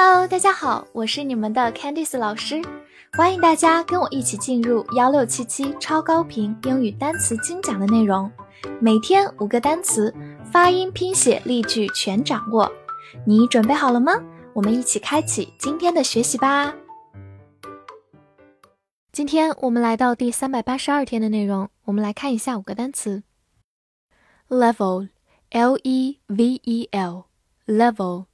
Hello，大家好，我是你们的 Candice 老师，欢迎大家跟我一起进入幺六七七超高频英语单词精讲的内容，每天五个单词，发音、拼写、例句全掌握，你准备好了吗？我们一起开启今天的学习吧。今天我们来到第三百八十二天的内容，我们来看一下五个单词：level，l e v e l，level。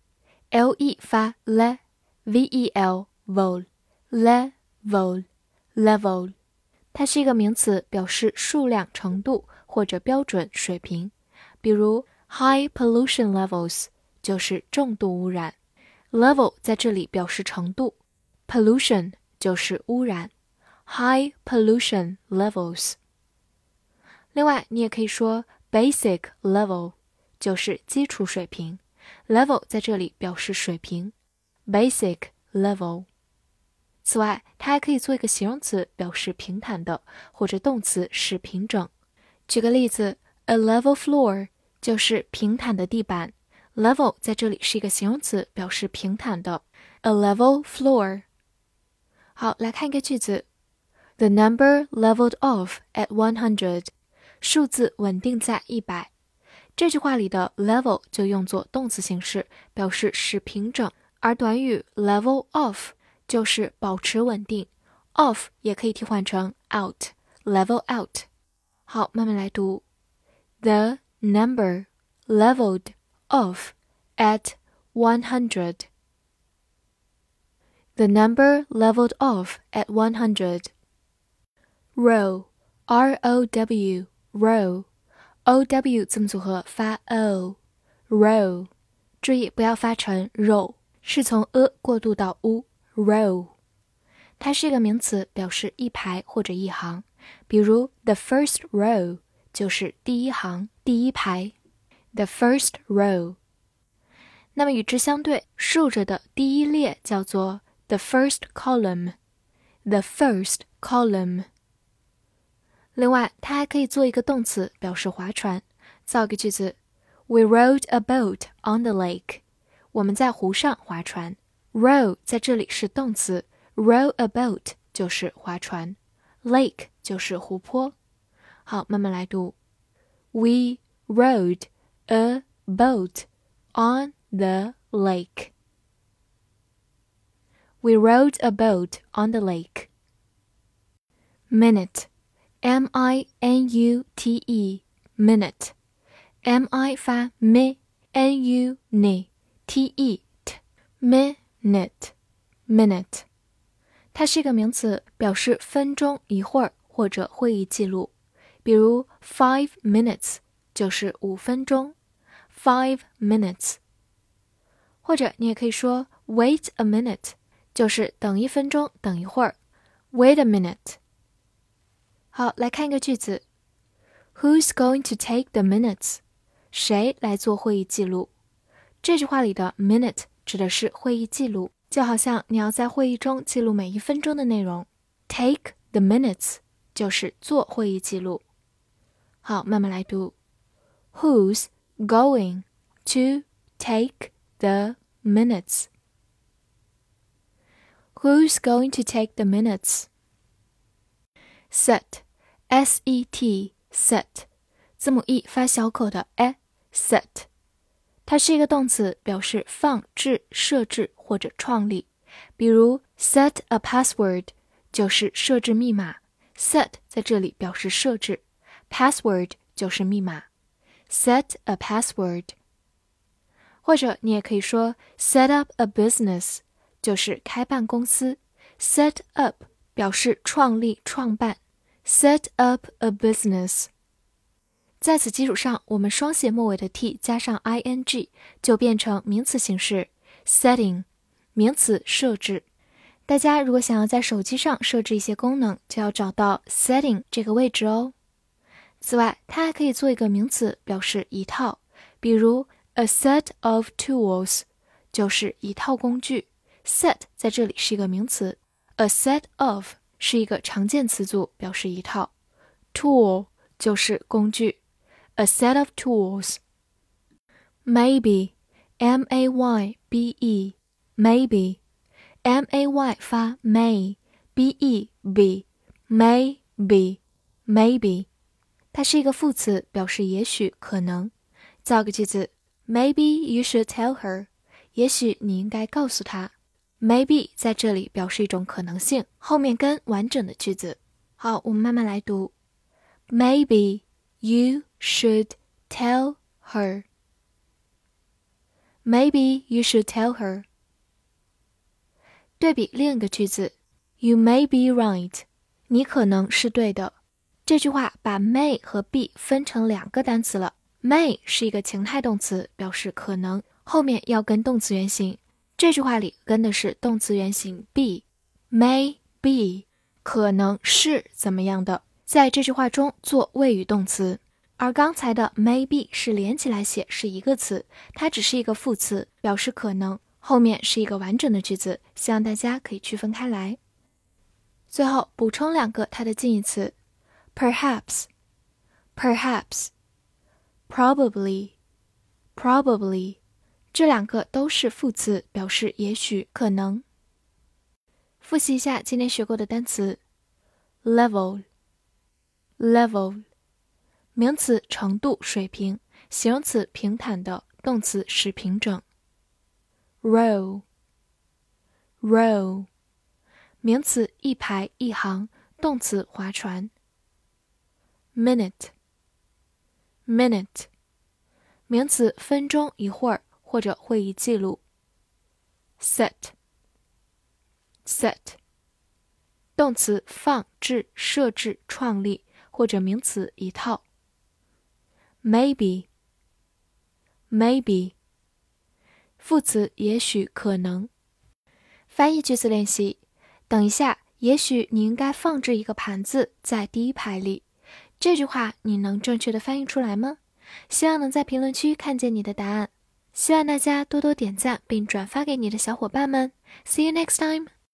l e 发 le，v e l vol，level，level，它是一个名词，表示数量、程度或者标准水平。比如 high pollution levels 就是重度污染，level 在这里表示程度，pollution 就是污染，high pollution levels。另外，你也可以说 basic level 就是基础水平。 Level 在这里表示水平，basic level。此外，它还可以做一个形容词，表示平坦的，或者动词是平整。举个例子，a level floor 就是平坦的地板。Level 在这里是一个形容词，表示平坦的，a level floor。好，来看一个句子：The number leveled off at one hundred，数字稳定在一百。这句话里的 level 就用作动词形式，表示使平整，而短语 level off 就是保持稳定。off 也可以替换成 out，level out。好，慢慢来读：The number leveled off at one hundred. The number leveled off at one hundred. Row, R-O-W, row. O w 字母组合发 o，row，注意不要发成 row，，是从 a 过渡到 u，row。它是一个名词，表示一排或者一行。比如 the first row 就是第一行、第一排，the first row。那么与之相对，竖着的第一列叫做 the first column，the first column。另外，它还可以做一个动词，表示划船。造个句子：We rowed a boat on the lake。我们在湖上划船。Row 在这里是动词，row a boat 就是划船，lake 就是湖泊。好，慢慢来读：We rowed a boat on the lake. We rowed a boat on the lake. Minute. m i n u t e minute，m i 发 m，n u n t e t minute minute，它是一个名词，表示分钟、一会儿或者会议记录。比如 five minutes 就是五分钟，five minutes。或者你也可以说 wait a minute，就是等一分钟，等一会儿，wait a minute。 好，来看一个句子：Who's going to take the minutes？谁来做会议记录？这句话里的 minute 指的是会议记录，就好像你要在会议中记录每一分钟的内容。Take the minutes 就是做会议记录。好，慢慢来读：Who's going to take the minutes？Who's going to take the minutes？set s e t set 字母 e 发小口的 e set，它是一个动词，表示放置、设置或者创立。比如 set a password 就是设置密码，set 在这里表示设置，password 就是密码，set a password。或者你也可以说 set up a business 就是开办公司，set up 表示创立、创办。Set up a business。在此基础上，我们双写末尾的 t 加上 ing 就变成名词形式 setting，名词设置。大家如果想要在手机上设置一些功能，就要找到 setting 这个位置哦。此外，它还可以做一个名词，表示一套，比如 a set of tools 就是一套工具。Set 在这里是一个名词，a set of。是一个常见词组，表示一套。Tool 就是工具，a set of tools。Maybe，m a y b e maybe，m a y 发 may，b e b，maybe，maybe，它是一个副词，表示也许、可能。造个句子：Maybe you should tell her。也许你应该告诉她。 Maybe 在这里表示一种可能性，后面跟完整的句子。好，我们慢慢来读。Maybe you should tell her. Maybe you should tell her. 对比另一个句子，You may be right，你可能是对的。这句话把 may 和 be 分成两个单词了。may 是一个情态动词，表示可能，后面要跟动词原形。这句话里跟的是动词原形 be，may be，可能是怎么样的，在这句话中做谓语动词。而刚才的 maybe 是连起来写是一个词，它只是一个副词，表示可能，后面是一个完整的句子，希望大家可以区分开来。最后补充两个它的近义词：perhaps，perhaps，probably，probably，这两个都是副词，表示也许、可能。复习一下今天学过的单词：level，level。名词程度、水平；形容词平坦的；动词使平整。row，row，名词一排一行；动词划船。minute，minute，名词分钟、一会儿或者会议记录。set，set，动词放置、设置、创立或者名词一套。Maybe, maybe，副词也许可能。翻译句子练习。等一下，也许你应该放置一个盘子在第一排里。这句话你能正确的翻译出来吗？希望能在评论区看见你的答案。希望大家多多点赞并转发给你的小伙伴们。See you next time.